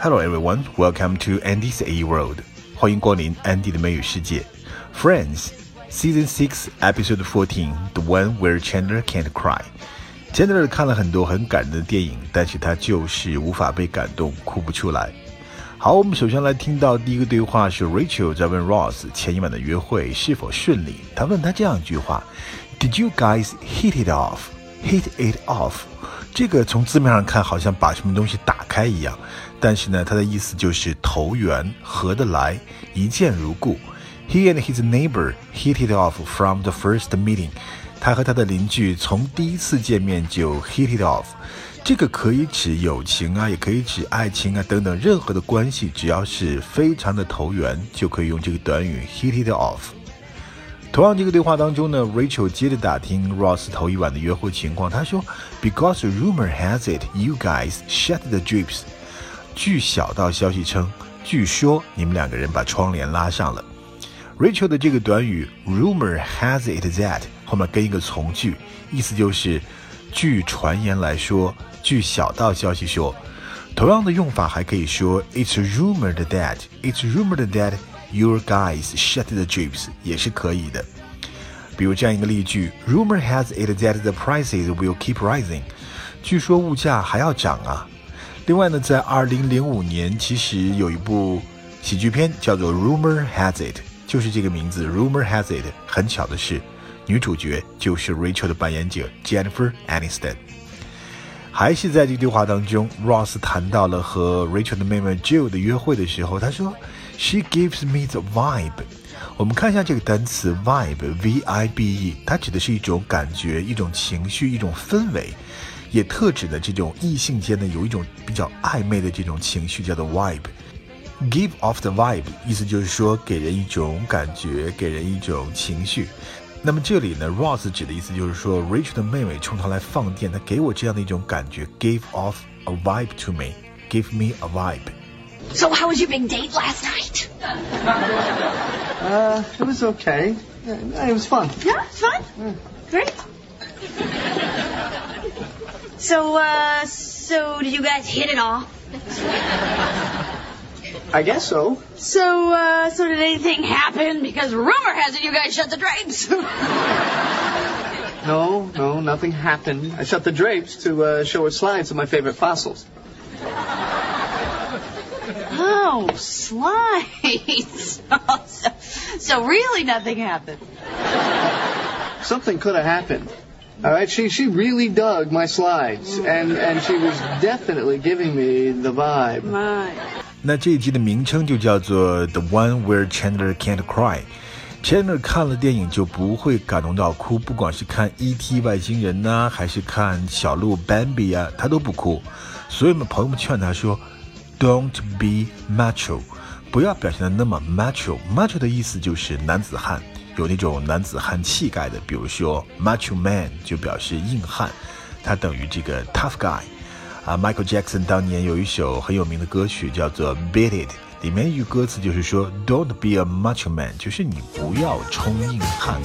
Hello everyone, welcome to Andy's A World. 欢迎光临 Andy 的美语世界。Friends, Season Six, Episode Fourteen, the one where Chandler can't cry. Chandler 看了很多很感人的电影，但是他就是无法被感动，哭不出来。好，我们首先来听到第一个对话是 Rachel 在问 Ross 前一晚的约会是否顺利。他问他这样一句话：Did you guys hit it off? Hit it off？这个从字面上看好像把什么东西打开一样，但是呢，它的意思就是投缘、合得来、一见如故。He and his neighbor hit it off from the first meeting。他和他的邻居从第一次见面就 hit it off。这个可以指友情啊，也可以指爱情啊，等等，任何的关系，只要是非常的投缘，就可以用这个短语 hit it off。同样，这个对话当中呢，Rachel 接着打听 Ross 头一晚的约会情况。他说：“Because rumor has it, you guys shut the drapes。”据小道消息称，据说你们两个人把窗帘拉上了。Rachel 的这个短语 “rumor has it that” 后面跟一个从句，意思就是据传言来说。据小道消息说，同样的用法还可以说 "It's rumored that it's rumored that your guys shut the jeeps" 也是可以的。比如这样一个例句：Rumor has it that the prices will keep rising。据说物价还要涨啊。另外呢，在2005年，其实有一部喜剧片叫做 Rumor Has It，就是这个名字 Rumor Has It。很巧的是，女主角就是 Rachel 的扮演者 Jennifer Aniston。还是在这个对话当中，Ross 谈到了和 Rachel 的妹妹 Jill 的约会的时候，他说：“She gives me the vibe。”我们看一下这个单词 vibe，V-I-B-E，它指的是一种感觉、一种情绪、一种氛围，也特指的这种异性间的有一种比较暧昧的这种情绪，叫做 vibe。Give off the vibe，意思就是说给人一种感觉，给人一种情绪。那么这里呢，Ross 指的意思就是说，Rachel 的妹妹冲他来放电，她给我这样的一种感觉，Give off a vibe to me，give me a vibe。So how was your big date last night? Uh, it was okay. Yeah, it was fun. Yeah, it's fun. Yeah. Great. So, uh, so did you guys hit it off? I guess so. So, uh, so did anything happen? Because rumor has it you guys shut the drapes. No, no, nothing happened. I shut the drapes to uh, show her slides of my favorite fossils. oh, slides. so, so really nothing happened. Something could have happened. All right, she she really dug my slides, and and she was definitely giving me the vibe. My. 那这一集的名称就叫做 The One Where Chandler Can't Cry。Chandler 看了电影就不会感动到哭，不管是看 E.T. 外星人呐、啊，还是看小鹿 Bambi 啊，他都不哭。所以我们朋友们劝他说 ，Don't be macho，不要表现的那么 macho。macho 的意思就是男子汉，有那种男子汉气概的。比如说 macho man 就表示硬汉，它等于这个 tough guy。啊，Michael Jackson 当年有一首很有名的歌曲叫做《Beat It》，里面一句歌词就是说 "Don't be a macho man"，就是你不要充硬汉。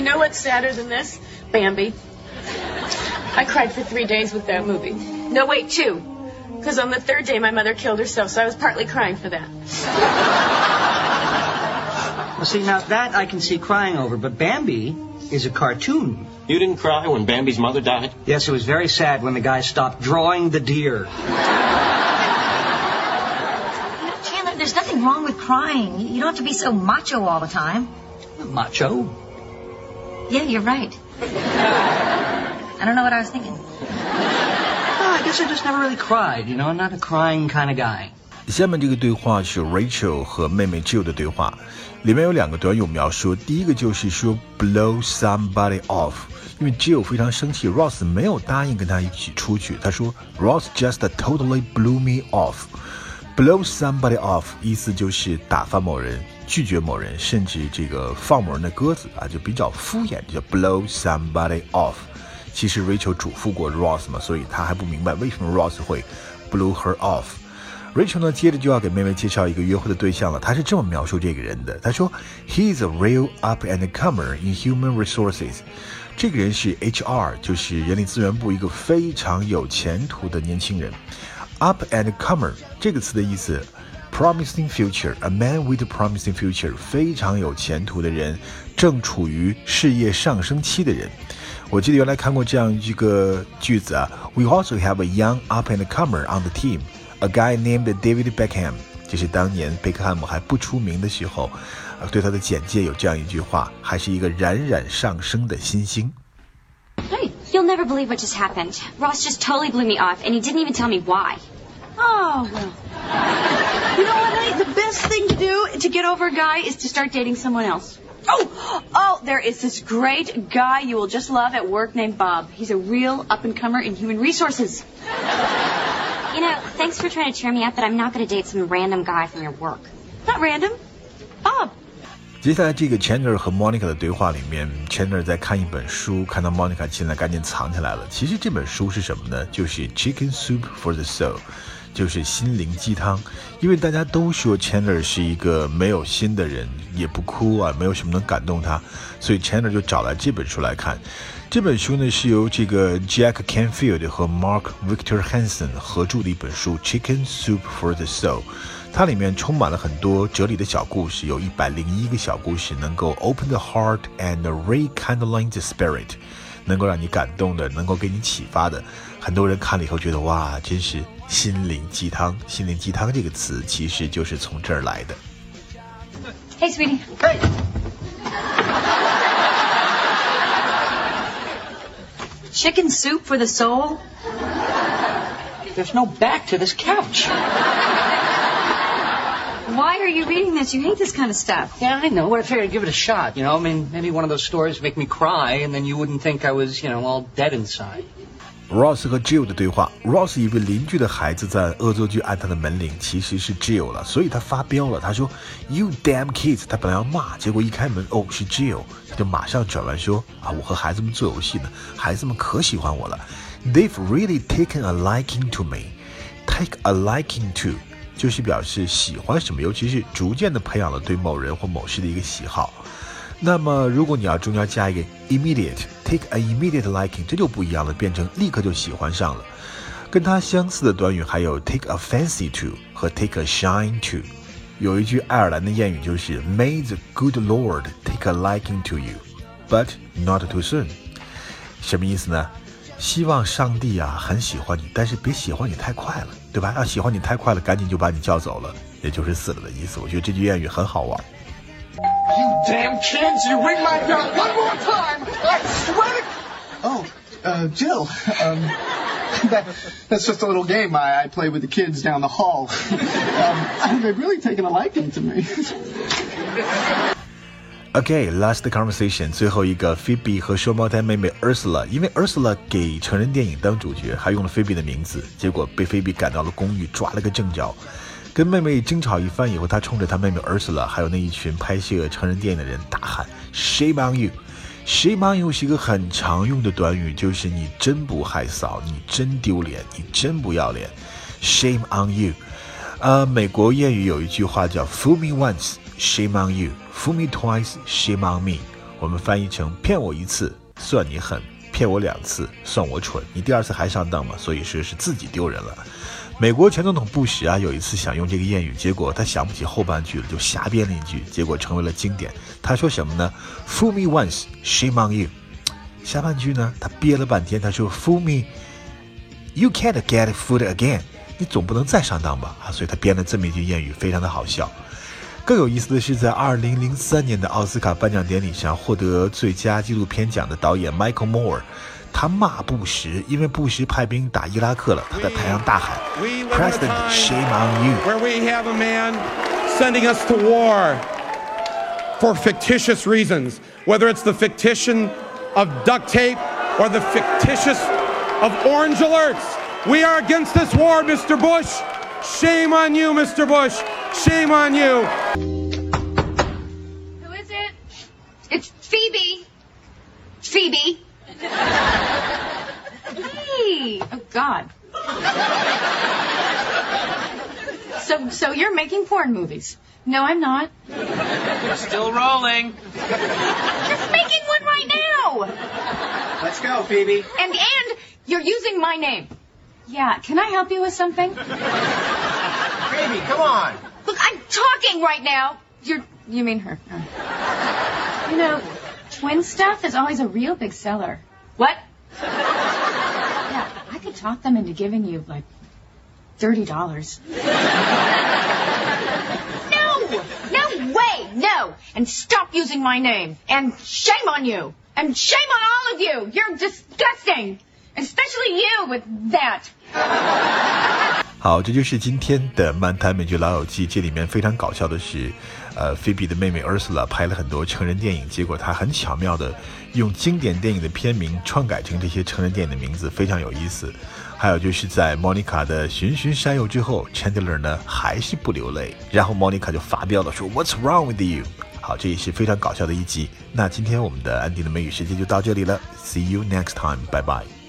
You know what's sadder than this? Bambi. I cried for three days with that movie. No, wait, two. Because on the third day, my mother killed herself, so I was partly crying for that. Well, see, now that I can see crying over, but Bambi is a cartoon. You didn't cry when Bambi's mother died? Yes, it was very sad when the guy stopped drawing the deer. Chandler, there's nothing wrong with crying. You don't have to be so macho all the time. Macho. Yeah, you're right. I don't know what I was thinking. Oh, I guess I just never really cried, you know, I'm not a crying kind of guy. 下面这个对话是 Rachel 和妹妹 Jill 的对话，里面有两个短语我们要说。第一个就是说 blow somebody off，因为 Jill 非常生气，Ross 没有答应跟他一起出去。他说 Ross just totally blew me off。 Blow somebody off 意思就是打发某人、拒绝某人，甚至这个放某人的鸽子啊，就比较敷衍，叫 blow somebody off。其实 Rachel 嘱咐过 Ross 嘛，所以他还不明白为什么 Ross 会 blow her off。Rachel 呢，接着就要给妹妹介绍一个约会的对象了。她是这么描述这个人的：她说，He is a real up and comer in human resources。这个人是 HR，就是人力资源部一个非常有前途的年轻人。Up and comer 这个词的意思，promising future，a man with promising future，非常有前途的人，正处于事业上升期的人。我记得原来看过这样一个句子啊，We also have a young up and comer on the team。A guy named David Beckham，就是当年贝克汉姆还不出名的时候，对他的简介有这样一句话，还是一个冉冉上升的新星。Never believe what just happened. Ross just totally blew me off, and he didn't even tell me why. Oh, well. You know what, honey? The best thing to do to get over a guy is to start dating someone else. Oh, oh, there is this great guy you will just love at work named Bob. He's a real up and comer in human resources. You know, thanks for trying to cheer me up, but I'm not going to date some random guy from your work. Not random. Bob. 接下来这个 Chandler 和 Monica 的对话里面，Chandler 在看一本书，看到 Monica 进来，赶紧藏起来了。其实这本书是什么呢？就是 Chicken Soup for the Soul，就是心灵鸡汤。因为大家都说 Chandler 是一个没有心的人，也不哭啊，没有什么能感动他，所以 Chandler 就找来这本书来看。这本书呢是由这个 Jack Canfield 和 Mark Victor Hansen 合著的一本书《Chicken Soup for the Soul》，它里面充满了很多哲理的小故事，有一百零一个小故事，能够 open the heart and rekindle the spirit，能够让你感动的，能够给你启发的。很多人看了以后觉得哇，真是心灵鸡汤。心灵鸡汤这个词其实就是从这儿来的。Hey, sweetie. Hey. Chicken soup for the soul? There's no back to this couch. Why are you reading this? You hate this kind of stuff. Yeah, I know. But I figured I'd give it a shot. You know, I mean, maybe one of those stories make me cry, and then you wouldn't think I was, you know, all dead inside. Ross 和 Jill 的对话，Ross 以为邻居的孩子在恶作剧按他的门铃，其实是 Jill 了，所以他发飙了。他说：“You damn kids！” 他本来要骂，结果一开门，哦，是 Jill，他就马上转弯说：“啊，我和孩子们做游戏呢，孩子们可喜欢我了。They've really taken a liking to me. Take a liking to， 就是表示喜欢什么，尤其是逐渐的培养了对某人或某事的一个喜好。那么，如果你要中间加一个 immediate，take a immediate liking，这就不一样了，变成立刻就喜欢上了。跟它相似的短语还有 take a fancy to 和 take a shine to。有一句爱尔兰的谚语就是 May the good Lord take a liking to you，but not too soon。什么意思呢？希望上帝啊很喜欢你，但是别喜欢你太快了，对吧？要喜欢你太快了，赶紧就把你叫走了，也就是死了的意思。我觉得这句谚语很好玩。 You damn kids! You ring my bell one more time! I swear to... Oh, uh, Jill. Um, that, that's just a little game I, I play with the kids down the hall. um, they've really taken a liking to me. OK，last conversation，最后一个，Phoebe 和双胞胎妹妹 Ursula，因为 Ursula 给成人电影当主角，还用了 Phoebe 的名字，结果被 fib 赶到了公寓，抓了个正着。跟妹妹争吵一番以后，他冲着他妹妹 Ursula，还有那一群拍摄成人电影的人大喊：“Shame on you! Shame on you 是一个很常用的短语，就是你真不害臊，你真丢脸，你真不要脸。Shame on you！呃，美国谚语有一句话叫 “Fool me once, shame on you; fool me twice, shame on me”，我们翻译成“骗我一次算你狠，骗我两次算我蠢，你第二次还上当吗？”所以说是自己丢人了。美国前总统布什啊，有一次想用这个谚语，结果他想不起后半句了，就瞎编了一句，结果成为了经典。他说什么呢？Fool me once, shame on you。下半句呢，他憋了半天，他说 Fool me, you can't get fooled again。你总不能再上当吧？啊，所以他编了这么一句谚语，非常的好笑。更有意思的是，在二零零三年的奥斯卡颁奖典礼上，获得最佳纪录片奖的导演 Michael Moore。他骂布什，因为布什派兵打伊拉克了，他在台上大喊：“President, shame on you！” where we have a man sending us to war for fictitious reasons, whether it's the fictitious of duct tape or the fictitious of orange alerts. We are against this war, Mr. Bush. Shame on you, Mr. Bush. Shame on you. Who is it? It's Phoebe. Phoebe. hey! Oh, God. So, so you're making porn movies? No, I'm not. Still rolling. Just making one right now. Let's go, Phoebe. And and you're using my name. Yeah. Can I help you with something? Phoebe, come on. Look, I'm talking right now. You're you mean her? Oh. You know, twin stuff is always a real big seller. What? Yeah, I could talk them into giving you like thirty dollars. No! No way! No! And stop using my name. And shame on you. And shame on all of you. You're disgusting. Especially you with that. 好，这就是今天的漫谈美剧老友记。这里面非常搞笑的是，呃，菲比的妹妹 Ursula 拍了很多成人电影，结果她很巧妙的用经典电影的片名篡改成这些成人电影的名字，非常有意思。还有就是在 Monica 的循循善诱之后，Chandler 呢还是不流泪，然后 Monica 就发飙了，说 What's wrong with you？好，这也是非常搞笑的一集。那今天我们的安迪的美语时间就到这里了，See you next time，拜拜。